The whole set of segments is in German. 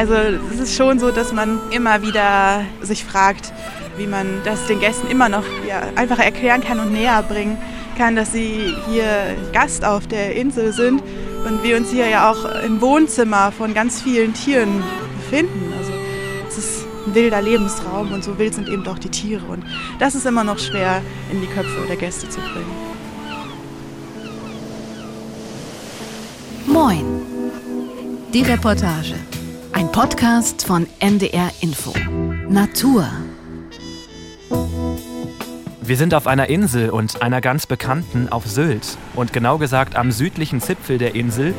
Also es ist schon so, dass man immer wieder sich fragt, wie man das den Gästen immer noch ja, einfacher erklären kann und näher bringen kann, dass sie hier Gast auf der Insel sind und wir uns hier ja auch im Wohnzimmer von ganz vielen Tieren befinden. Also es ist ein wilder Lebensraum und so wild sind eben auch die Tiere und das ist immer noch schwer in die Köpfe der Gäste zu bringen. Moin. Die Reportage. Podcast von NDR Info. Natur. Wir sind auf einer Insel und einer ganz bekannten auf Sylt. Und genau gesagt am südlichen Zipfel der Insel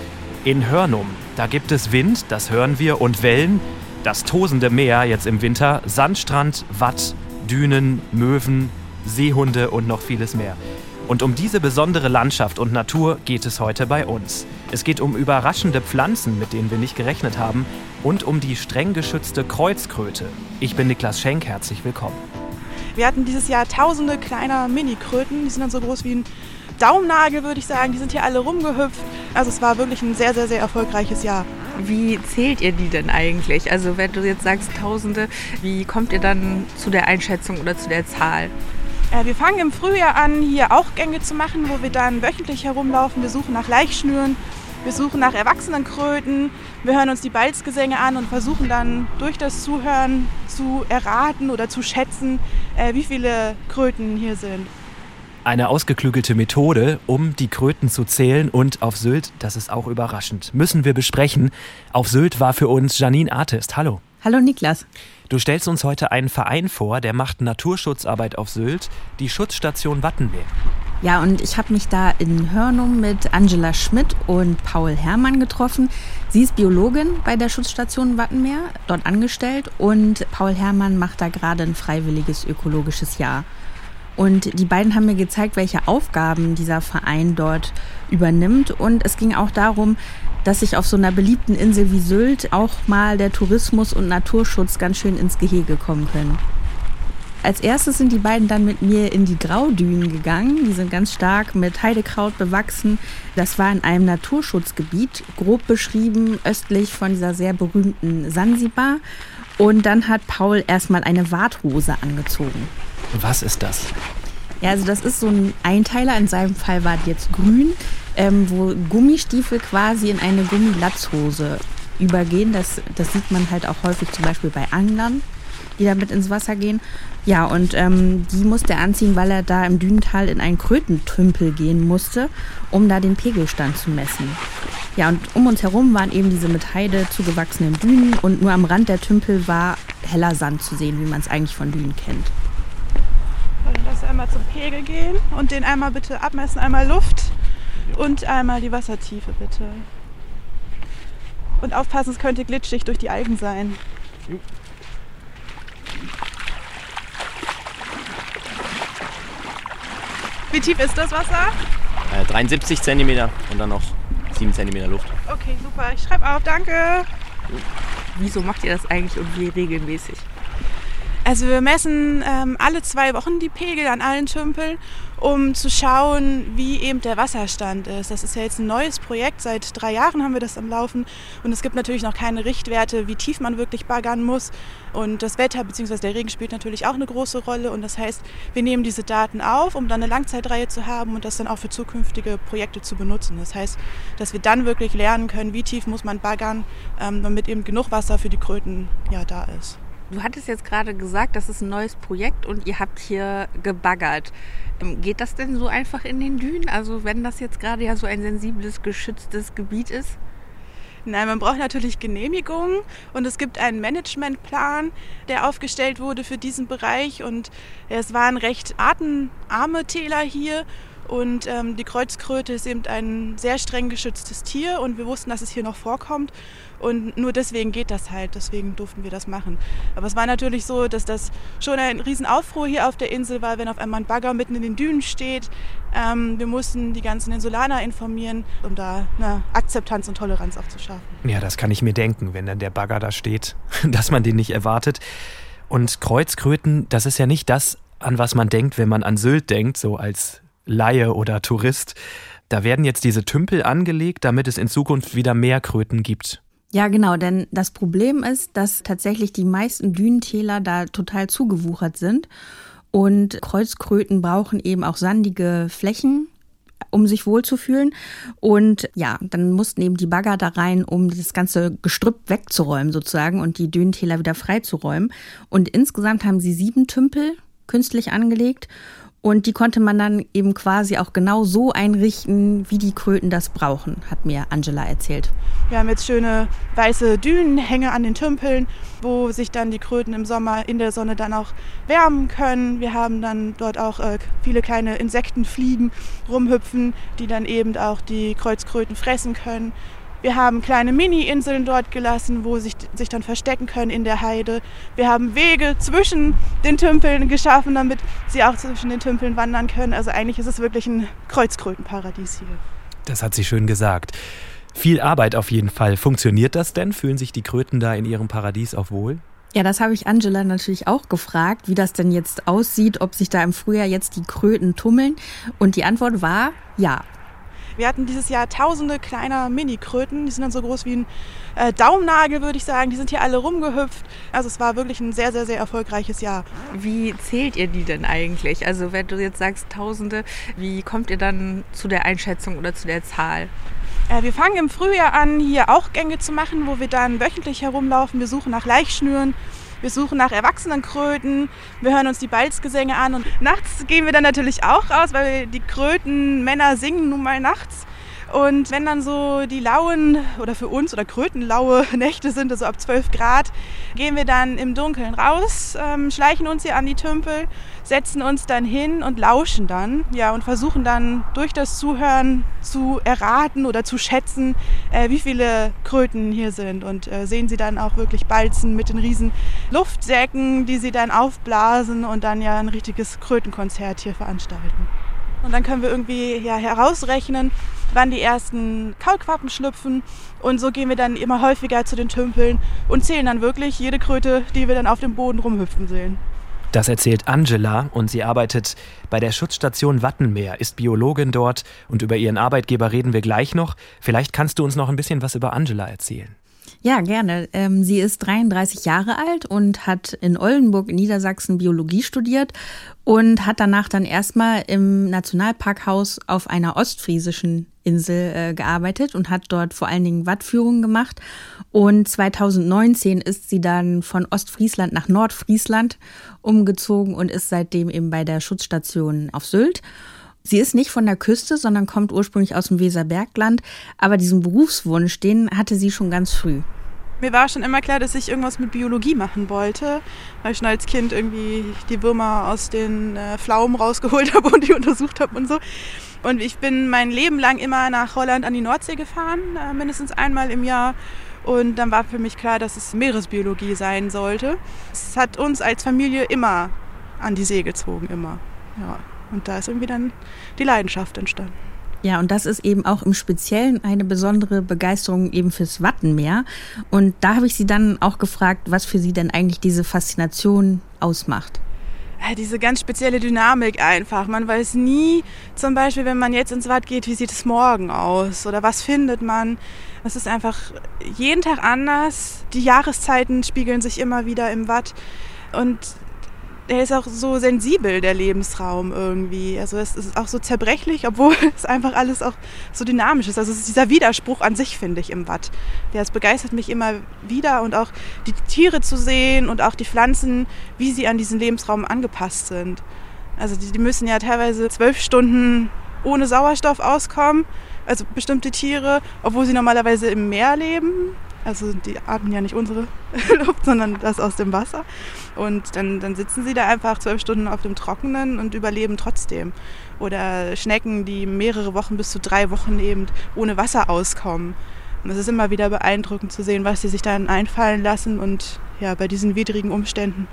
in Hörnum. Da gibt es Wind, das hören wir, und Wellen, das tosende Meer jetzt im Winter, Sandstrand, Watt, Dünen, Möwen, Seehunde und noch vieles mehr. Und um diese besondere Landschaft und Natur geht es heute bei uns. Es geht um überraschende Pflanzen, mit denen wir nicht gerechnet haben, und um die streng geschützte Kreuzkröte. Ich bin Niklas Schenk, herzlich willkommen. Wir hatten dieses Jahr tausende kleiner Mini-Kröten, die sind dann so groß wie ein Daumennagel, würde ich sagen. Die sind hier alle rumgehüpft. Also es war wirklich ein sehr, sehr, sehr erfolgreiches Jahr. Wie zählt ihr die denn eigentlich? Also wenn du jetzt sagst Tausende, wie kommt ihr dann zu der Einschätzung oder zu der Zahl? Äh, wir fangen im Frühjahr an, hier auch Gänge zu machen, wo wir dann wöchentlich herumlaufen. Wir suchen nach Laichschnüren, wir suchen nach Erwachsenenkröten, wir hören uns die Balzgesänge an und versuchen dann durch das Zuhören zu erraten oder zu schätzen, äh, wie viele Kröten hier sind. Eine ausgeklügelte Methode, um die Kröten zu zählen und auf Sylt, das ist auch überraschend, müssen wir besprechen. Auf Sylt war für uns Janine Artist. Hallo. Hallo Niklas. Du stellst uns heute einen Verein vor, der macht Naturschutzarbeit auf Sylt, die Schutzstation Wattenmeer. Ja, und ich habe mich da in Hörnum mit Angela Schmidt und Paul Herrmann getroffen. Sie ist Biologin bei der Schutzstation Wattenmeer, dort angestellt und Paul Herrmann macht da gerade ein freiwilliges ökologisches Jahr. Und die beiden haben mir gezeigt, welche Aufgaben dieser Verein dort übernimmt. Und es ging auch darum, dass sich auf so einer beliebten Insel wie Sylt auch mal der Tourismus und Naturschutz ganz schön ins Gehege kommen können. Als erstes sind die beiden dann mit mir in die Graudünen gegangen. Die sind ganz stark mit Heidekraut bewachsen. Das war in einem Naturschutzgebiet, grob beschrieben, östlich von dieser sehr berühmten Sansibar. Und dann hat Paul erstmal eine Warthose angezogen. Was ist das? Ja, also das ist so ein Einteiler. In seinem Fall war die jetzt grün, ähm, wo Gummistiefel quasi in eine Gummilatzhose übergehen. Das, das sieht man halt auch häufig zum Beispiel bei Anglern die damit ins Wasser gehen. Ja, und ähm, die musste er anziehen, weil er da im Dünental in einen Krötentümpel gehen musste, um da den Pegelstand zu messen. Ja, und um uns herum waren eben diese mit Heide zugewachsenen Dünen und nur am Rand der Tümpel war heller Sand zu sehen, wie man es eigentlich von Dünen kennt. Und lass einmal zum Pegel gehen und den einmal bitte abmessen, einmal Luft und einmal die Wassertiefe bitte. Und aufpassen, es könnte glitschig durch die Algen sein. Wie tief ist das Wasser? Äh, 73 cm und dann noch 7 cm Luft. Okay, super. Ich schreibe auf, danke. Wieso macht ihr das eigentlich und wie regelmäßig? Also wir messen ähm, alle zwei Wochen die Pegel an allen Tümpeln, um zu schauen, wie eben der Wasserstand ist. Das ist ja jetzt ein neues Projekt. Seit drei Jahren haben wir das am Laufen. Und es gibt natürlich noch keine Richtwerte, wie tief man wirklich baggern muss. Und das Wetter bzw. der Regen spielt natürlich auch eine große Rolle. Und das heißt, wir nehmen diese Daten auf, um dann eine Langzeitreihe zu haben und das dann auch für zukünftige Projekte zu benutzen. Das heißt, dass wir dann wirklich lernen können, wie tief muss man baggern, ähm, damit eben genug Wasser für die Kröten ja, da ist. Du hattest jetzt gerade gesagt, das ist ein neues Projekt und ihr habt hier gebaggert. Ähm, geht das denn so einfach in den Dünen? Also wenn das jetzt gerade ja so ein sensibles, geschütztes Gebiet ist? Nein, man braucht natürlich Genehmigungen und es gibt einen Managementplan, der aufgestellt wurde für diesen Bereich und es waren recht artenarme Täler hier und ähm, die Kreuzkröte ist eben ein sehr streng geschütztes Tier und wir wussten, dass es hier noch vorkommt. Und nur deswegen geht das halt, deswegen durften wir das machen. Aber es war natürlich so, dass das schon ein Riesenaufruhr hier auf der Insel war, wenn auf einmal ein Bagger mitten in den Dünen steht. Ähm, wir mussten die ganzen Insulaner informieren, um da eine Akzeptanz und Toleranz auch zu schaffen. Ja, das kann ich mir denken, wenn dann der Bagger da steht, dass man den nicht erwartet. Und Kreuzkröten, das ist ja nicht das, an was man denkt, wenn man an Sylt denkt, so als Laie oder Tourist. Da werden jetzt diese Tümpel angelegt, damit es in Zukunft wieder mehr Kröten gibt. Ja, genau, denn das Problem ist, dass tatsächlich die meisten Dünentäler da total zugewuchert sind. Und Kreuzkröten brauchen eben auch sandige Flächen, um sich wohlzufühlen. Und ja, dann mussten eben die Bagger da rein, um das ganze Gestrüpp wegzuräumen sozusagen und die Dünentäler wieder freizuräumen. Und insgesamt haben sie sieben Tümpel künstlich angelegt und die konnte man dann eben quasi auch genau so einrichten, wie die Kröten das brauchen, hat mir Angela erzählt. Wir haben jetzt schöne weiße Dünenhänge an den Tümpeln, wo sich dann die Kröten im Sommer in der Sonne dann auch wärmen können. Wir haben dann dort auch äh, viele kleine Insektenfliegen rumhüpfen, die dann eben auch die Kreuzkröten fressen können. Wir haben kleine Mini-Inseln dort gelassen, wo sie sich, sich dann verstecken können in der Heide. Wir haben Wege zwischen den Tümpeln geschaffen, damit sie auch zwischen den Tümpeln wandern können. Also eigentlich ist es wirklich ein Kreuzkrötenparadies hier. Das hat sie schön gesagt. Viel Arbeit auf jeden Fall. Funktioniert das denn? Fühlen sich die Kröten da in ihrem Paradies auch wohl? Ja, das habe ich Angela natürlich auch gefragt, wie das denn jetzt aussieht, ob sich da im Frühjahr jetzt die Kröten tummeln. Und die Antwort war ja. Wir hatten dieses Jahr tausende kleiner Mini-Kröten. Die sind dann so groß wie ein äh, Daumennagel, würde ich sagen. Die sind hier alle rumgehüpft. Also es war wirklich ein sehr, sehr, sehr erfolgreiches Jahr. Wie zählt ihr die denn eigentlich? Also wenn du jetzt sagst tausende, wie kommt ihr dann zu der Einschätzung oder zu der Zahl? Äh, wir fangen im Frühjahr an, hier auch Gänge zu machen, wo wir dann wöchentlich herumlaufen. Wir suchen nach Laichschnüren. Wir suchen nach Erwachsenenkröten, wir hören uns die Balzgesänge an und nachts gehen wir dann natürlich auch raus, weil die Krötenmänner singen nun mal nachts. Und wenn dann so die lauen oder für uns oder krötenlaue Nächte sind, also ab 12 Grad, gehen wir dann im Dunkeln raus, ähm, schleichen uns hier an die Tümpel, setzen uns dann hin und lauschen dann, ja, und versuchen dann durch das Zuhören zu erraten oder zu schätzen, äh, wie viele Kröten hier sind. Und äh, sehen sie dann auch wirklich balzen mit den riesen Luftsäcken, die sie dann aufblasen und dann ja ein richtiges Krötenkonzert hier veranstalten. Und dann können wir irgendwie ja, herausrechnen, wann die ersten Kaulquappen schlüpfen. Und so gehen wir dann immer häufiger zu den Tümpeln und zählen dann wirklich jede Kröte, die wir dann auf dem Boden rumhüpfen sehen. Das erzählt Angela und sie arbeitet bei der Schutzstation Wattenmeer, ist Biologin dort und über ihren Arbeitgeber reden wir gleich noch. Vielleicht kannst du uns noch ein bisschen was über Angela erzählen. Ja, gerne. Ähm, sie ist 33 Jahre alt und hat in Oldenburg in Niedersachsen Biologie studiert und hat danach dann erstmal im Nationalparkhaus auf einer ostfriesischen Insel äh, gearbeitet und hat dort vor allen Dingen Wattführungen gemacht. Und 2019 ist sie dann von Ostfriesland nach Nordfriesland umgezogen und ist seitdem eben bei der Schutzstation auf Sylt. Sie ist nicht von der Küste, sondern kommt ursprünglich aus dem Weserbergland. Aber diesen Berufswunsch, den hatte sie schon ganz früh. Mir war schon immer klar, dass ich irgendwas mit Biologie machen wollte, weil ich schon als Kind irgendwie die Würmer aus den äh, Pflaumen rausgeholt habe und die untersucht habe und so. Und ich bin mein Leben lang immer nach Holland an die Nordsee gefahren, äh, mindestens einmal im Jahr. Und dann war für mich klar, dass es Meeresbiologie sein sollte. Es hat uns als Familie immer an die See gezogen, immer. Ja. Und da ist irgendwie dann die Leidenschaft entstanden. Ja, und das ist eben auch im Speziellen eine besondere Begeisterung eben fürs Wattenmeer. Und da habe ich sie dann auch gefragt, was für sie denn eigentlich diese Faszination ausmacht. Diese ganz spezielle Dynamik einfach. Man weiß nie, zum Beispiel, wenn man jetzt ins Watt geht, wie sieht es morgen aus oder was findet man. Es ist einfach jeden Tag anders. Die Jahreszeiten spiegeln sich immer wieder im Watt. Und der ist auch so sensibel, der Lebensraum irgendwie. Also es ist auch so zerbrechlich, obwohl es einfach alles auch so dynamisch ist. Also es ist dieser Widerspruch an sich, finde ich, im Watt. Der es begeistert mich immer wieder und auch die Tiere zu sehen und auch die Pflanzen, wie sie an diesen Lebensraum angepasst sind. Also die, die müssen ja teilweise zwölf Stunden ohne Sauerstoff auskommen, also bestimmte Tiere, obwohl sie normalerweise im Meer leben. Also die atmen ja nicht unsere Luft, sondern das aus dem Wasser. Und dann, dann sitzen sie da einfach zwölf Stunden auf dem Trockenen und überleben trotzdem. Oder Schnecken, die mehrere Wochen bis zu drei Wochen eben ohne Wasser auskommen. Und es ist immer wieder beeindruckend zu sehen, was sie sich dann einfallen lassen und ja, bei diesen widrigen Umständen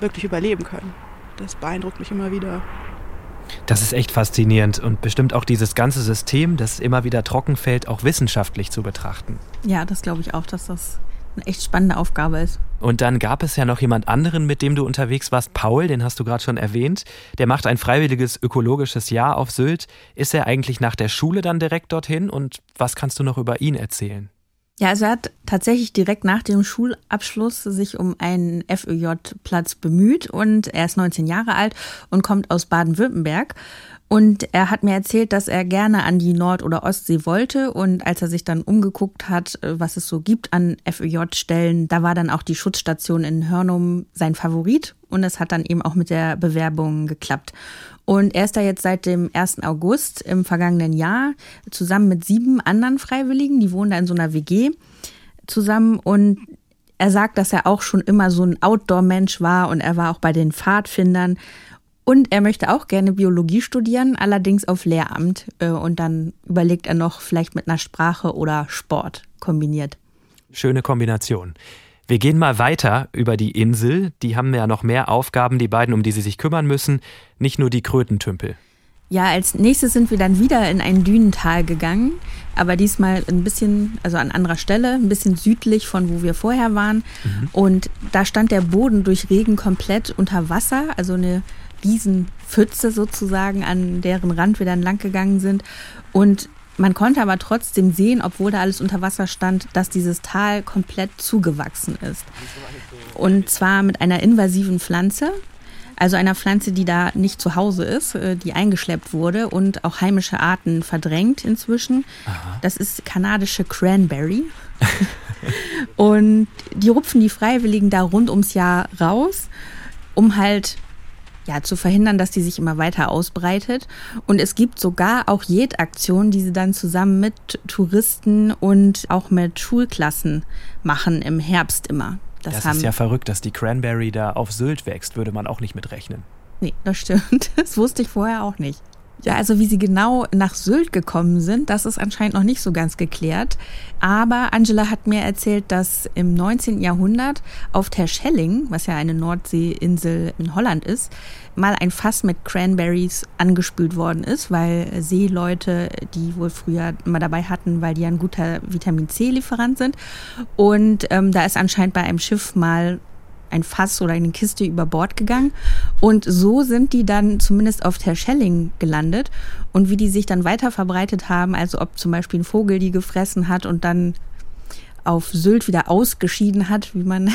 wirklich überleben können. Das beeindruckt mich immer wieder. Das ist echt faszinierend und bestimmt auch dieses ganze System, das immer wieder trocken fällt, auch wissenschaftlich zu betrachten. Ja, das glaube ich auch, dass das eine echt spannende Aufgabe ist. Und dann gab es ja noch jemand anderen, mit dem du unterwegs warst, Paul, den hast du gerade schon erwähnt. Der macht ein freiwilliges ökologisches Jahr auf Sylt. Ist er eigentlich nach der Schule dann direkt dorthin und was kannst du noch über ihn erzählen? Ja, also er hat tatsächlich direkt nach dem Schulabschluss sich um einen FÖJ-Platz bemüht und er ist 19 Jahre alt und kommt aus Baden-Württemberg. Und er hat mir erzählt, dass er gerne an die Nord- oder Ostsee wollte. Und als er sich dann umgeguckt hat, was es so gibt an FÖJ-Stellen, da war dann auch die Schutzstation in Hörnum sein Favorit. Und es hat dann eben auch mit der Bewerbung geklappt. Und er ist da jetzt seit dem 1. August im vergangenen Jahr zusammen mit sieben anderen Freiwilligen, die wohnen da in so einer WG zusammen und er sagt, dass er auch schon immer so ein Outdoor-Mensch war und er war auch bei den Pfadfindern. Und er möchte auch gerne Biologie studieren, allerdings auf Lehramt. Äh, und dann überlegt er noch vielleicht mit einer Sprache oder Sport kombiniert. Schöne Kombination. Wir gehen mal weiter über die Insel. Die haben ja noch mehr Aufgaben, die beiden, um die sie sich kümmern müssen. Nicht nur die Krötentümpel. Ja, als nächstes sind wir dann wieder in ein Dünental gegangen, aber diesmal ein bisschen, also an anderer Stelle, ein bisschen südlich von wo wir vorher waren. Mhm. Und da stand der Boden durch Regen komplett unter Wasser, also eine Riesenpfütze sozusagen, an deren Rand wir dann lang gegangen sind. Und man konnte aber trotzdem sehen, obwohl da alles unter Wasser stand, dass dieses Tal komplett zugewachsen ist. Und zwar mit einer invasiven Pflanze, also einer Pflanze, die da nicht zu Hause ist, äh, die eingeschleppt wurde und auch heimische Arten verdrängt inzwischen. Aha. Das ist kanadische Cranberry. und die rupfen die Freiwilligen da rund ums Jahr raus, um halt ja, zu verhindern, dass die sich immer weiter ausbreitet. Und es gibt sogar auch Jed-Aktionen, die sie dann zusammen mit Touristen und auch mit Schulklassen machen im Herbst immer. Das, das ist ja verrückt, dass die Cranberry da auf Sylt wächst, würde man auch nicht mitrechnen. Nee, das stimmt. Das wusste ich vorher auch nicht. Ja, also wie sie genau nach Sylt gekommen sind, das ist anscheinend noch nicht so ganz geklärt. Aber Angela hat mir erzählt, dass im 19. Jahrhundert auf Terschelling, was ja eine Nordseeinsel in Holland ist, mal ein Fass mit Cranberries angespült worden ist, weil Seeleute die wohl früher immer dabei hatten, weil die ein guter Vitamin C-Lieferant sind. Und ähm, da ist anscheinend bei einem Schiff mal ein Fass oder eine Kiste über Bord gegangen. Und so sind die dann zumindest auf Terschelling gelandet. Und wie die sich dann weiter verbreitet haben, also ob zum Beispiel ein Vogel die gefressen hat und dann auf Sylt wieder ausgeschieden hat, wie man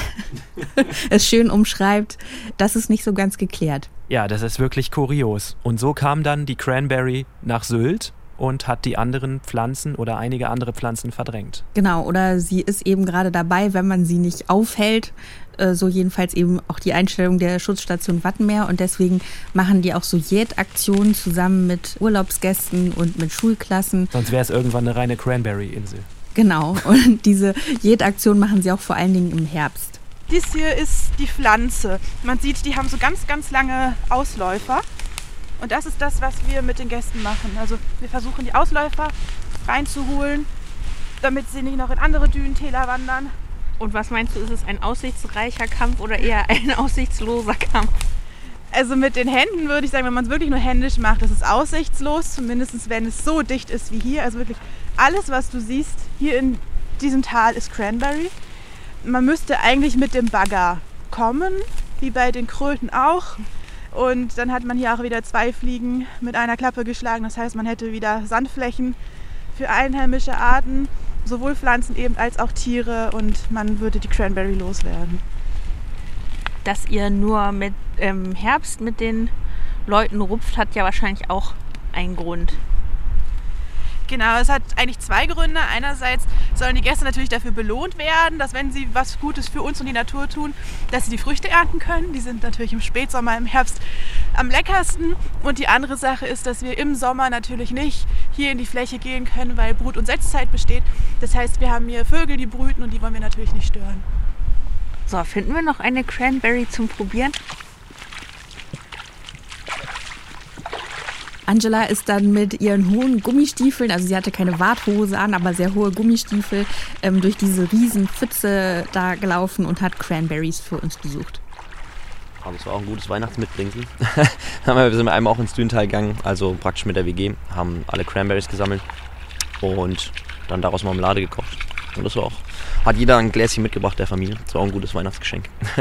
es schön umschreibt, das ist nicht so ganz geklärt. Ja, das ist wirklich kurios. Und so kam dann die Cranberry nach Sylt und hat die anderen Pflanzen oder einige andere Pflanzen verdrängt. Genau, oder sie ist eben gerade dabei, wenn man sie nicht aufhält, äh, so jedenfalls eben auch die Einstellung der Schutzstation Wattenmeer und deswegen machen die auch so Jet-Aktionen zusammen mit Urlaubsgästen und mit Schulklassen. Sonst wäre es irgendwann eine reine Cranberry-Insel. Genau, und diese Jet-Aktion machen sie auch vor allen Dingen im Herbst. Dies hier ist die Pflanze. Man sieht, die haben so ganz, ganz lange Ausläufer. Und das ist das, was wir mit den Gästen machen. Also wir versuchen die Ausläufer reinzuholen, damit sie nicht noch in andere Dünentäler wandern. Und was meinst du, ist es ein aussichtsreicher Kampf oder eher ein aussichtsloser Kampf? Also mit den Händen würde ich sagen, wenn man es wirklich nur händisch macht, ist es aussichtslos, zumindest wenn es so dicht ist wie hier. Also wirklich alles, was du siehst hier in diesem Tal, ist Cranberry. Man müsste eigentlich mit dem Bagger kommen, wie bei den Kröten auch. Und dann hat man hier auch wieder zwei Fliegen mit einer Klappe geschlagen. Das heißt, man hätte wieder Sandflächen für einheimische Arten sowohl Pflanzen eben als auch Tiere und man würde die Cranberry loswerden. Dass ihr nur mit im Herbst mit den Leuten rupft, hat ja wahrscheinlich auch einen Grund. Genau, es hat eigentlich zwei Gründe. Einerseits sollen die Gäste natürlich dafür belohnt werden, dass wenn sie was Gutes für uns und die Natur tun, dass sie die Früchte ernten können. Die sind natürlich im Spätsommer, im Herbst am leckersten. Und die andere Sache ist, dass wir im Sommer natürlich nicht hier in die Fläche gehen können, weil Brut- und Setzzeit besteht. Das heißt, wir haben hier Vögel, die brüten und die wollen wir natürlich nicht stören. So, finden wir noch eine Cranberry zum Probieren? Angela ist dann mit ihren hohen Gummistiefeln, also sie hatte keine Warthose an, aber sehr hohe Gummistiefel, ähm, durch diese riesen Pfütze da gelaufen und hat Cranberries für uns besucht. das war auch ein gutes Weihnachtsmitbringsel. wir sind einmal auch ins Dünental gegangen, also praktisch mit der WG, haben alle Cranberries gesammelt und dann daraus Marmelade gekocht. Und das war auch, hat jeder ein Gläschen mitgebracht der Familie. Das war auch ein gutes Weihnachtsgeschenk.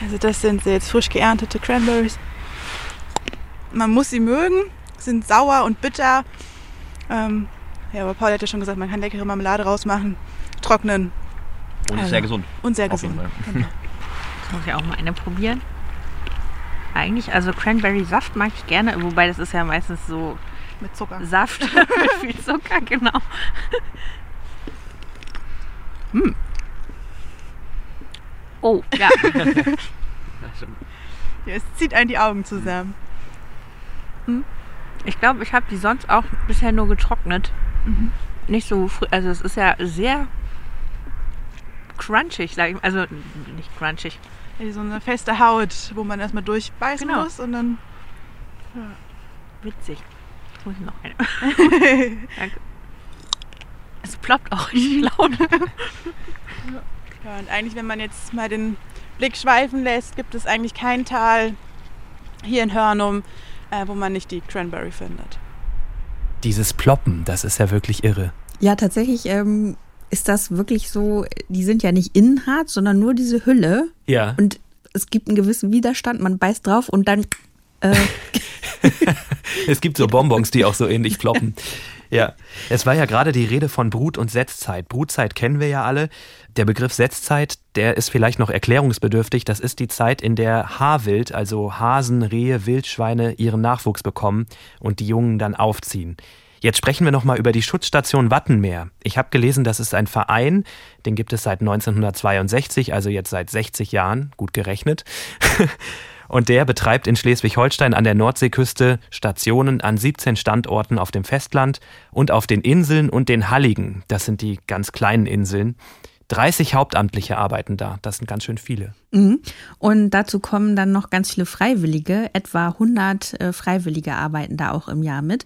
also das sind jetzt frisch geerntete Cranberries man muss sie mögen, sind sauer und bitter. Ähm, Ja, aber Paul hat ja schon gesagt, man kann leckere Marmelade rausmachen, trocknen Und ist Also. sehr gesund. und sehr Auf jeden gesund. Fall. Genau. Jetzt muss ich auch mal eine probieren. Eigentlich, also Cranberry-Saft mag ich gerne, wobei das ist ja meistens so Mit Zucker. Saft mit viel Zucker, genau. Hm. Oh, ja. Ja, es zieht einen die Augen zusammen. Ich glaube, ich habe die sonst auch bisher nur getrocknet. Nicht so früh. Also es ist ja sehr crunchig, sag ich mal. Also nicht crunchig. Ja, So eine feste Haut, wo man erstmal durchbeißen Genau. muss und dann. Witzig. Jetzt muss ich noch eine. Danke. Es ploppt auch richtig laut. Ja, und eigentlich, wenn man jetzt mal den Blick schweifen lässt, gibt es eigentlich kein Tal hier in Hörnum, äh, wo man nicht die Cranberry findet. Dieses Ploppen, das ist ja wirklich irre. Ja, tatsächlich ähm, ist das wirklich so, die sind ja nicht innen hart, sondern nur diese Hülle. Ja. Und es gibt einen gewissen Widerstand, man beißt drauf und dann äh, Es gibt so Bonbons, die auch so ähnlich ploppen. Ja, es war ja gerade die Rede von Brut- und Setzzeit. Brutzeit kennen wir ja alle. Der Begriff Setzzeit, der ist vielleicht noch erklärungsbedürftig. Das ist die Zeit, in der Haarwild, also Hasen, Rehe, Wildschweine, ihren Nachwuchs bekommen und die Jungen dann aufziehen. Jetzt sprechen wir nochmal über die Schutzstation Wattenmeer. Ich habe gelesen, das ist ein Verein, den gibt es seit 1962, also jetzt seit 60 Jahren, gut gerechnet. Und der betreibt in Schleswig-Holstein an der Nordseeküste Stationen an 17 Standorten auf dem Festland und auf den Inseln und den Halligen. Das sind die ganz kleinen Inseln. 30 Hauptamtliche arbeiten da. Das sind ganz schön viele. Mhm. Und dazu kommen dann noch ganz viele Freiwillige. Etwa 100 äh, Freiwillige arbeiten da auch im Jahr mit.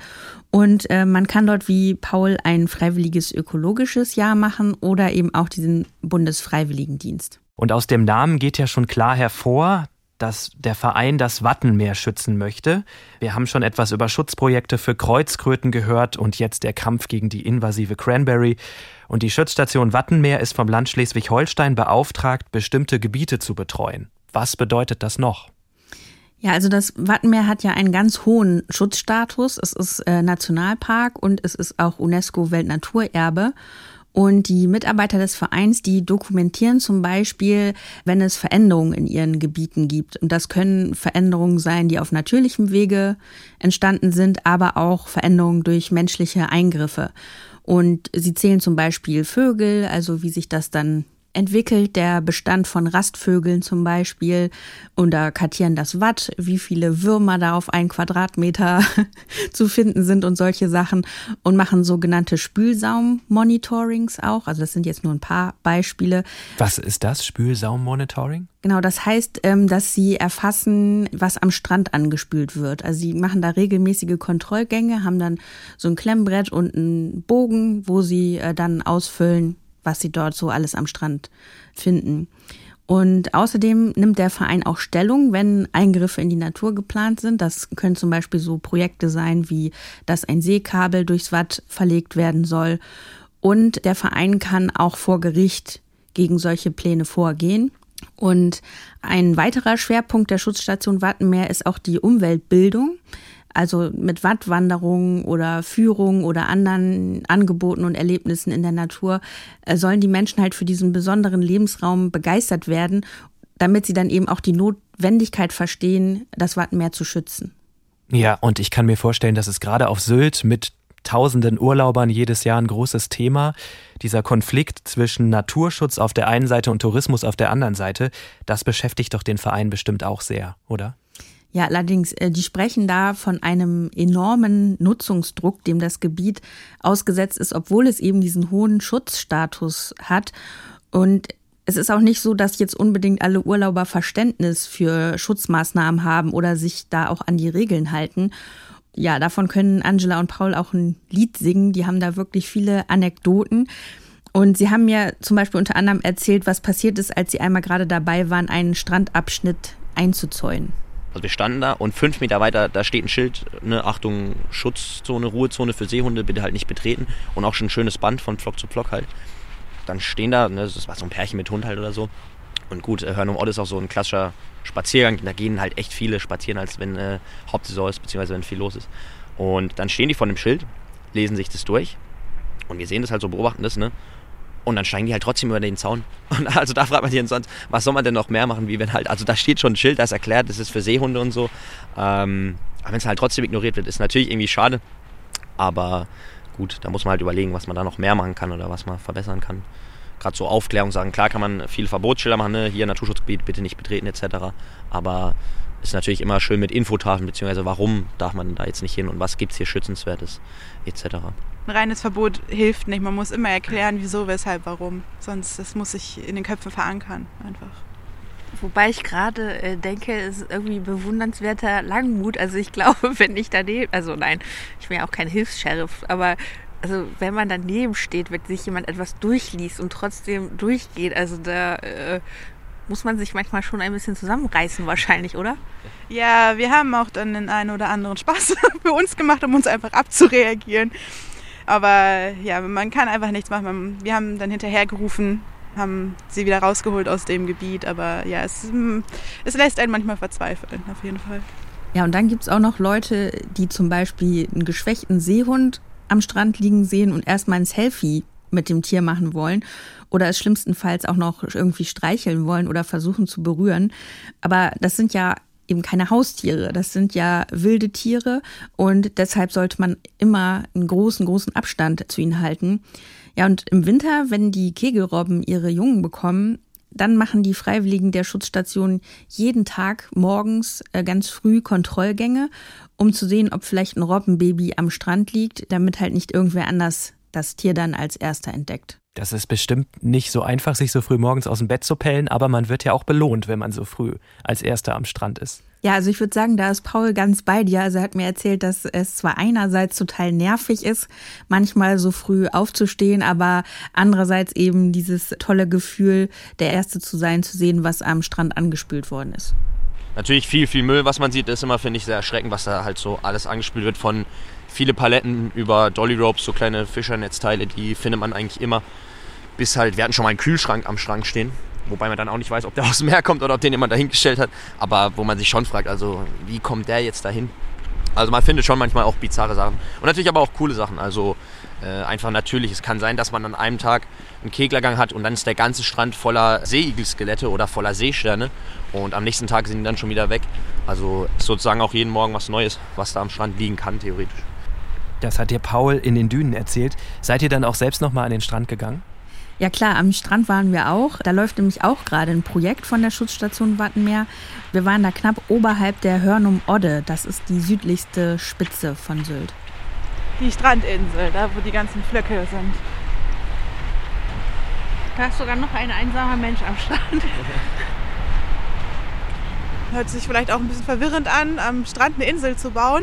Und äh, man kann dort wie Paul ein freiwilliges ökologisches Jahr machen oder eben auch diesen Bundesfreiwilligendienst. Und aus dem Namen geht ja schon klar hervor, dass der Verein das Wattenmeer schützen möchte. Wir haben schon etwas über Schutzprojekte für Kreuzkröten gehört und jetzt der Kampf gegen die invasive Cranberry. Und die Schutzstation Wattenmeer ist vom Land Schleswig-Holstein beauftragt, bestimmte Gebiete zu betreuen. Was bedeutet das noch? Ja, also das Wattenmeer hat ja einen ganz hohen Schutzstatus. Es ist äh, Nationalpark und es ist auch UNESCO-Weltnaturerbe. Und die Mitarbeiter des Vereins, die dokumentieren zum Beispiel, wenn es Veränderungen in ihren Gebieten gibt. Und das können Veränderungen sein, die auf natürlichem Wege entstanden sind, aber auch Veränderungen durch menschliche Eingriffe. Und sie zählen zum Beispiel Vögel, also wie sich das dann entwickelt, der Bestand von Rastvögeln zum Beispiel, oder kartieren das Watt, wie viele Würmer da auf einen Quadratmeter zu finden sind und solche Sachen und machen sogenannte Spülsaum-Monitorings auch. Also das sind jetzt nur ein paar Beispiele. Was ist das? Spülsaum-Monitoring? Genau, das heißt, ähm, dass sie erfassen, was am Strand angespült wird. Also sie machen da regelmäßige Kontrollgänge, haben dann so ein Klemmbrett und einen Bogen, wo sie äh, dann ausfüllen, was sie dort so alles am Strand finden. Und außerdem nimmt der Verein auch Stellung, wenn Eingriffe in die Natur geplant sind. Das können zum Beispiel so Projekte sein, wie dass ein Seekabel durchs Watt verlegt werden soll. Und der Verein kann auch vor Gericht gegen solche Pläne vorgehen. Und ein weiterer Schwerpunkt der Schutzstation Wattenmeer ist auch die Umweltbildung. Also mit Wattwanderungen oder Führung oder anderen Angeboten und Erlebnissen in der Natur äh, sollen die Menschen halt für diesen besonderen Lebensraum begeistert werden, damit sie dann eben auch die Notwendigkeit verstehen, das Wattenmeer zu schützen. Ja, und ich kann mir vorstellen, dass es gerade auf Sylt mit tausenden Urlaubern jedes Jahr ein großes Thema. Dieser Konflikt zwischen Naturschutz auf der einen Seite und Tourismus auf der anderen Seite, das beschäftigt doch den Verein bestimmt auch sehr, oder? Ja, allerdings, äh, die sprechen da von einem enormen Nutzungsdruck, dem das Gebiet ausgesetzt ist, obwohl es eben diesen hohen Schutzstatus hat. Und es ist auch nicht so, dass jetzt unbedingt alle Urlauber Verständnis für Schutzmaßnahmen haben oder sich da auch an die Regeln halten. Ja, davon können Angela und Paul auch ein Lied singen. Die haben da wirklich viele Anekdoten. Und sie haben mir zum Beispiel unter anderem erzählt, was passiert ist, als sie einmal gerade dabei waren, einen Strandabschnitt einzuzäunen. Also wir standen da und fünf Meter weiter, da steht ein Schild, ne, Achtung, Schutzzone, Ruhezone für Seehunde, bitte halt nicht betreten. Und auch schon ein schönes Band von Pflock zu Pflock halt. Dann stehen da, ne, das war so ein Pärchen mit Hund halt oder so. Und gut, äh, Hörnum Ott ist auch so ein klassischer Spaziergang. Da gehen halt echt viele spazieren, als wenn äh, Hauptsaison ist, beziehungsweise wenn viel los ist. Und dann stehen die vor dem Schild, lesen sich das durch Und wir sehen das halt so, beobachten das, ne? Und dann steigen die halt trotzdem über den Zaun. Und also da fragt man sich sonst, was soll man denn noch mehr machen, wie wenn halt, also da steht schon ein Schild, das erklärt, das ist für Seehunde und so. Ähm, aber wenn es halt trotzdem ignoriert wird, ist natürlich irgendwie schade. Aber gut, da muss man halt überlegen, was man da noch mehr machen kann oder was man verbessern kann. Gerade so Aufklärung sagen, klar kann man viele Verbotsschilder machen, ne? hier Naturschutzgebiet bitte nicht betreten etc. Aber ist natürlich immer schön mit Infotafeln, beziehungsweise warum darf man da jetzt nicht hin und was gibt es hier Schützenswertes etc. Ein reines Verbot hilft nicht. Man muss immer erklären, wieso, weshalb, warum. Sonst das muss sich in den Köpfen verankern einfach. Wobei ich gerade äh, denke, es ist irgendwie bewundernswerter Langmut. Also ich glaube, wenn ich daneben, also nein, ich bin ja auch kein Hilfs-Sheriff, aber also wenn man daneben steht, wenn sich jemand etwas durchliest und trotzdem durchgeht, also da äh, muss man sich manchmal schon ein bisschen zusammenreißen wahrscheinlich, oder? Ja, wir haben auch dann den einen oder anderen Spaß für uns gemacht, um uns einfach abzureagieren. Aber ja, man kann einfach nichts machen. Wir haben dann hinterher gerufen, haben sie wieder rausgeholt aus dem Gebiet. Aber ja, es, es lässt einen manchmal verzweifeln, auf jeden Fall. Ja, und dann gibt es auch noch Leute, die zum Beispiel einen geschwächten Seehund am Strand liegen sehen und erstmal ein Selfie mit dem Tier machen wollen oder es schlimmstenfalls auch noch irgendwie streicheln wollen oder versuchen zu berühren. Aber das sind ja eben keine Haustiere, das sind ja wilde Tiere und deshalb sollte man immer einen großen, großen Abstand zu ihnen halten. Ja, und im Winter, wenn die Kegelrobben ihre Jungen bekommen, dann machen die Freiwilligen der Schutzstation jeden Tag morgens äh, ganz früh Kontrollgänge, um zu sehen, ob vielleicht ein Robbenbaby am Strand liegt, damit halt nicht irgendwer anders das Tier dann als erster entdeckt. Das ist bestimmt nicht so einfach, sich so früh morgens aus dem Bett zu pellen, aber man wird ja auch belohnt, wenn man so früh als erster am Strand ist. Ja, also ich würde sagen, da ist Paul ganz bei dir. Also er hat mir erzählt, dass es zwar einerseits total nervig ist, manchmal so früh aufzustehen, aber andererseits eben dieses tolle Gefühl, der Erste zu sein, zu sehen, was am Strand angespült worden ist. Natürlich viel, viel Müll, was man sieht, ist immer, finde ich, sehr erschreckend, was da halt so alles angespült wird von viele Paletten über Dolly Ropes, so kleine Fischernetzteile, die findet man eigentlich immer. Bis halt, wir hatten schon mal einen Kühlschrank am Schrank stehen, wobei man dann auch nicht weiß, ob der aus dem Meer kommt oder ob den jemand dahingestellt hat. Aber wo man sich schon fragt, also wie kommt der jetzt dahin? Also man findet schon manchmal auch bizarre Sachen. Und natürlich aber auch coole Sachen. Also äh, einfach natürlich. Es kann sein, dass man an einem Tag einen Keglergang hat und dann ist der ganze Strand voller Seeigelskelette oder voller Seesterne. Und am nächsten Tag sind die dann schon wieder weg. Also sozusagen auch jeden Morgen was Neues, was da am Strand liegen kann, theoretisch. Das hat dir Paul in den Dünen erzählt. Seid ihr dann auch selbst nochmal an den Strand gegangen? Ja klar, am Strand waren wir auch. Da läuft nämlich auch gerade ein Projekt von der Schutzstation Wattenmeer. Wir waren da knapp oberhalb der Hörnum Odde. Das ist die südlichste Spitze von Sylt. Die Strandinsel, da wo die ganzen Flöcke sind. Da ist sogar noch ein einsamer Mensch am Strand. Hört sich vielleicht auch ein bisschen verwirrend an, am Strand eine Insel zu bauen.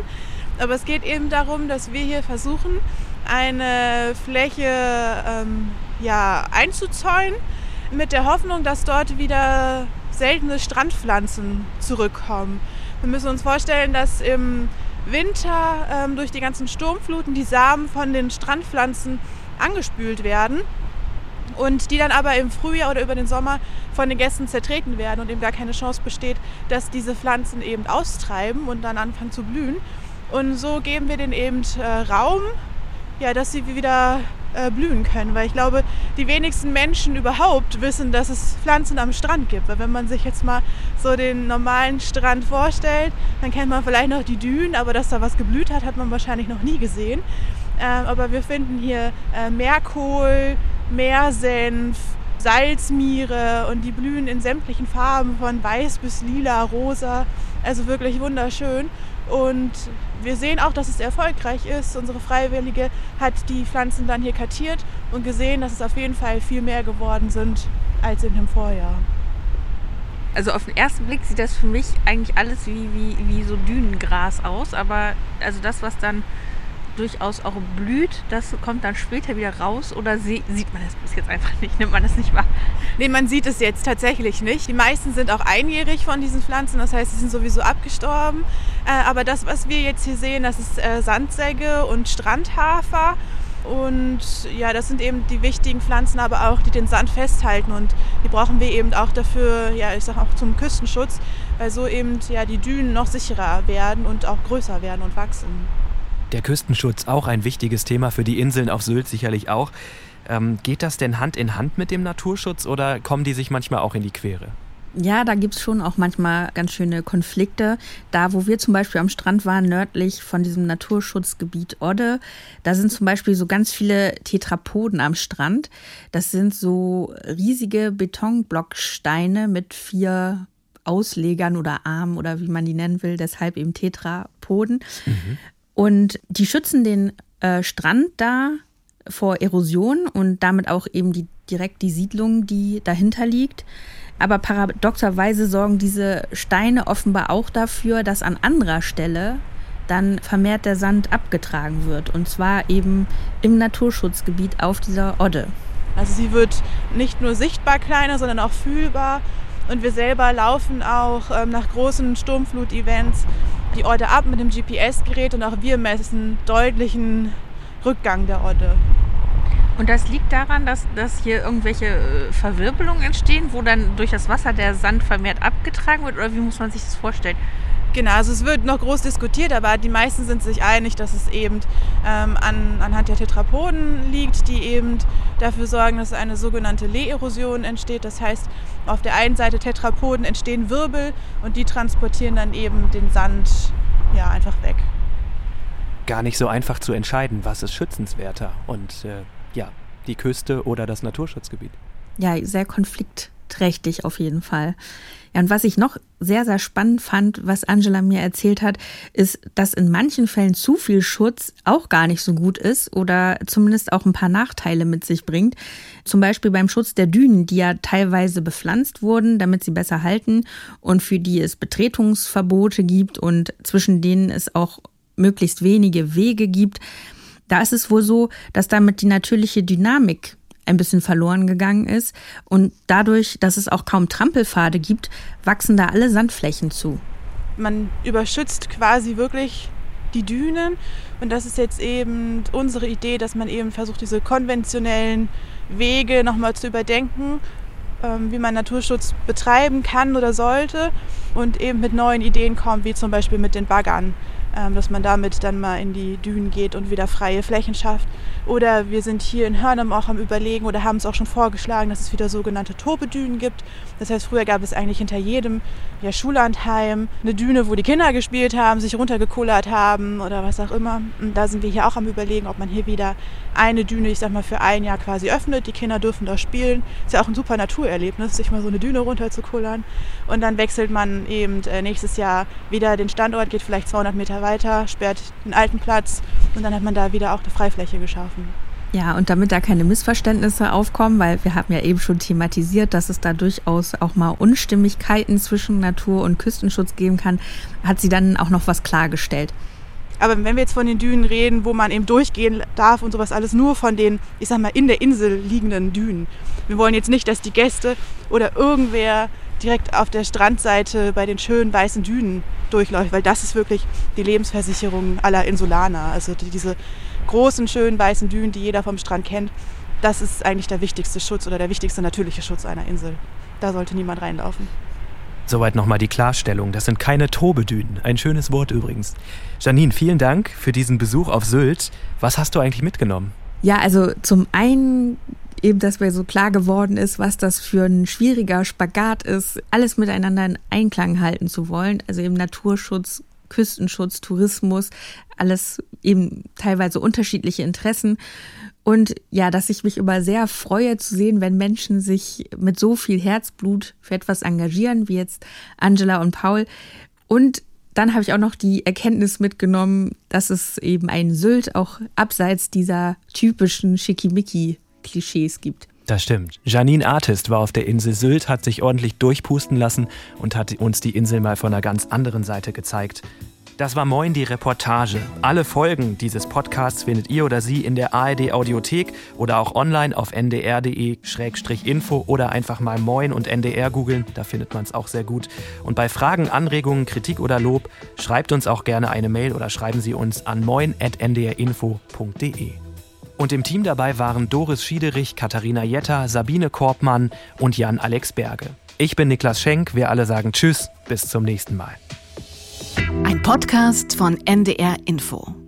Aber es geht eben darum, dass wir hier versuchen, eine Fläche ähm, ja, einzuzäunen, mit der Hoffnung, dass dort wieder seltene Strandpflanzen zurückkommen. Wir müssen uns vorstellen, dass im Winter ähm, durch die ganzen Sturmfluten die Samen von den Strandpflanzen angespült werden und die dann aber im Frühjahr oder über den Sommer von den Gästen zertreten werden und eben gar keine Chance besteht, dass diese Pflanzen eben austreiben und dann anfangen zu blühen. Und so geben wir denen eben äh, Raum, ja, dass sie wieder äh, blühen können. Weil ich glaube, die wenigsten Menschen überhaupt wissen, dass es Pflanzen am Strand gibt. Weil wenn man sich jetzt mal so den normalen Strand vorstellt, dann kennt man vielleicht noch die Dünen, aber dass da was geblüht hat, hat man wahrscheinlich noch nie gesehen. Äh, aber wir finden hier äh, Meerkohl, Meersenf, Salzmiere und die blühen in sämtlichen Farben von weiß bis lila, rosa. Also wirklich wunderschön. Und wir sehen auch, dass es erfolgreich ist. Unsere Freiwillige hat die Pflanzen dann hier kartiert und gesehen, dass es auf jeden Fall viel mehr geworden sind als in dem Vorjahr. Also auf den ersten Blick sieht das für mich eigentlich alles wie, wie, wie so Dünengras aus. Aber also das, was dann durchaus auch blüht. Das kommt dann später wieder raus oder sieht man das bis jetzt einfach nicht? Nimmt man das nicht wahr? Nee, man sieht es jetzt tatsächlich nicht. Die meisten sind auch einjährig von diesen Pflanzen, das heißt, sie sind sowieso abgestorben. Äh, aber das, was wir jetzt hier sehen, das ist äh, Sandsäge und Strandhafer. Und ja, das sind eben die wichtigen Pflanzen, aber auch die den Sand festhalten. Und die brauchen wir eben auch dafür, ja, ich sag auch zum Küstenschutz, weil so eben ja die Dünen noch sicherer werden und auch größer werden und wachsen. Der Küstenschutz auch ein wichtiges Thema für die Inseln auf Sylt sicherlich auch. Ähm, geht das denn Hand in Hand mit dem Naturschutz oder kommen die sich manchmal auch in die Quere? Ja, da gibt es schon auch manchmal ganz schöne Konflikte. Da, wo wir zum Beispiel am Strand waren, nördlich von diesem Naturschutzgebiet Odde, da sind zum Beispiel so ganz viele Tetrapoden am Strand. Das sind so riesige Betonblocksteine mit vier Auslegern oder Armen oder wie man die nennen will, deshalb eben Tetrapoden. Mhm. Und die schützen den äh, Strand da vor Erosion und damit auch eben die, direkt die Siedlung, die dahinter liegt. Aber paradoxerweise sorgen diese Steine offenbar auch dafür, dass an anderer Stelle dann vermehrt der Sand abgetragen wird. Und zwar eben im Naturschutzgebiet auf dieser Odde. Also sie wird nicht nur sichtbar kleiner, sondern auch fühlbar. Und wir selber laufen auch ähm, nach großen Sturmflut-Events die Odde ab mit dem GPS-Gerät und auch wir messen deutlichen Rückgang der Odde. Und das liegt daran, dass, dass hier irgendwelche äh, Verwirbelungen entstehen, wo dann durch das Wasser der Sand vermehrt abgetragen wird? Oder wie muss man sich das vorstellen? Genau, also es wird noch groß diskutiert, aber die meisten sind sich einig, dass es eben ähm, an, anhand der Tetrapoden liegt, die eben dafür sorgen, dass eine sogenannte Leerosion entsteht. Das heißt, auf der einen Seite Tetrapoden entstehen Wirbel und die transportieren dann eben den Sand ja, einfach weg. Gar nicht so einfach zu entscheiden, was ist schützenswerter und äh, ja, die Küste oder das Naturschutzgebiet. Ja, sehr konfliktträchtig auf jeden Fall. Ja, und was ich noch sehr, sehr spannend fand, was Angela mir erzählt hat, ist, dass in manchen Fällen zu viel Schutz auch gar nicht so gut ist oder zumindest auch ein paar Nachteile mit sich bringt. Zum Beispiel beim Schutz der Dünen, die ja teilweise bepflanzt wurden, damit sie besser halten und für die es Betretungsverbote gibt und zwischen denen es auch möglichst wenige Wege gibt. Da ist es wohl so, dass damit die natürliche Dynamik ein bisschen verloren gegangen ist. Und dadurch, dass es auch kaum Trampelpfade gibt, wachsen da alle Sandflächen zu. Man überschützt quasi wirklich die Dünen. Und das ist jetzt eben unsere Idee, dass man eben versucht, diese konventionellen Wege nochmal zu überdenken, ähm, wie man Naturschutz betreiben kann oder sollte und eben mit neuen Ideen kommt, wie zum Beispiel mit den Baggern. Ähm, dass man damit dann mal in die Dünen geht und wieder freie Flächen schafft. Oder wir sind hier in Hörnum auch am Überlegen oder haben es auch schon vorgeschlagen, dass es wieder sogenannte Tobedünen gibt. Das heißt, früher gab es eigentlich hinter jedem ja, Schullandheim eine Düne, wo die Kinder gespielt haben, sich runtergekullert haben oder was auch immer. Und da sind wir hier auch am Überlegen, ob man hier wieder eine Düne, ich sag mal, für ein Jahr quasi öffnet. Die Kinder dürfen da spielen. Ist ja auch ein super Naturerlebnis, sich mal so eine Düne runterzukullern. Und dann wechselt man eben äh, nächstes Jahr wieder den Standort, geht vielleicht 200 Meter weiter, sperrt den alten Platz und dann hat man da wieder auch eine Freifläche geschaffen. Ja, und damit da keine Missverständnisse aufkommen, weil wir haben ja eben schon thematisiert, dass es da durchaus auch mal Unstimmigkeiten zwischen Natur- und Küstenschutz geben kann, hat sie dann auch noch was klargestellt. Aber wenn wir jetzt von den Dünen reden, wo man eben durchgehen darf und sowas alles, nur von den, ich sag mal, in der Insel liegenden Dünen. Wir wollen jetzt nicht, dass die Gäste oder irgendwer direkt auf der Strandseite bei den schönen weißen Dünen durchläuft, weil das ist wirklich die Lebensversicherung aller Insulaner. Also diese großen, schönen weißen Dünen, die jeder vom Strand kennt, das ist eigentlich der wichtigste Schutz oder der wichtigste natürliche Schutz einer Insel. Da sollte niemand reinlaufen. Soweit nochmal die Klarstellung. Das sind keine Tobedünen. Ein schönes Wort übrigens. Janine, vielen Dank für diesen Besuch auf Sylt. Was hast du eigentlich mitgenommen? Ja, also zum einen eben, dass mir so klar geworden ist, was das für ein schwieriger Spagat ist, alles miteinander in Einklang halten zu wollen. Also eben Naturschutz, Küstenschutz, Tourismus, alles eben teilweise unterschiedliche Interessen. Und ja, dass ich mich immer sehr freue zu sehen, wenn Menschen sich mit so viel Herzblut für etwas engagieren, wie jetzt Angela und Paul. Und dann habe ich auch noch die Erkenntnis mitgenommen, dass es eben ein Sylt auch abseits dieser typischen Schickimicki-Klischees gibt. Das stimmt. Janine Artist war auf der Insel Sylt, hat sich ordentlich durchpusten lassen und hat uns die Insel mal von einer ganz anderen Seite gezeigt. Das war Moin die Reportage. Alle Folgen dieses Podcasts findet ihr oder sie in der ARD Audiothek oder auch online auf ndr.de-info oder einfach mal Moin und NDR googeln, da findet man es auch sehr gut. Und bei Fragen, Anregungen, Kritik oder Lob schreibt uns auch gerne eine Mail oder schreiben Sie uns an moin.ndrinfo.de. Und im Team dabei waren Doris Schiederich, Katharina Jetter, Sabine Korbmann und Jan Alex Berge. Ich bin Niklas Schenk, wir alle sagen Tschüss, bis zum nächsten Mal. Ein Podcast von NDR Info.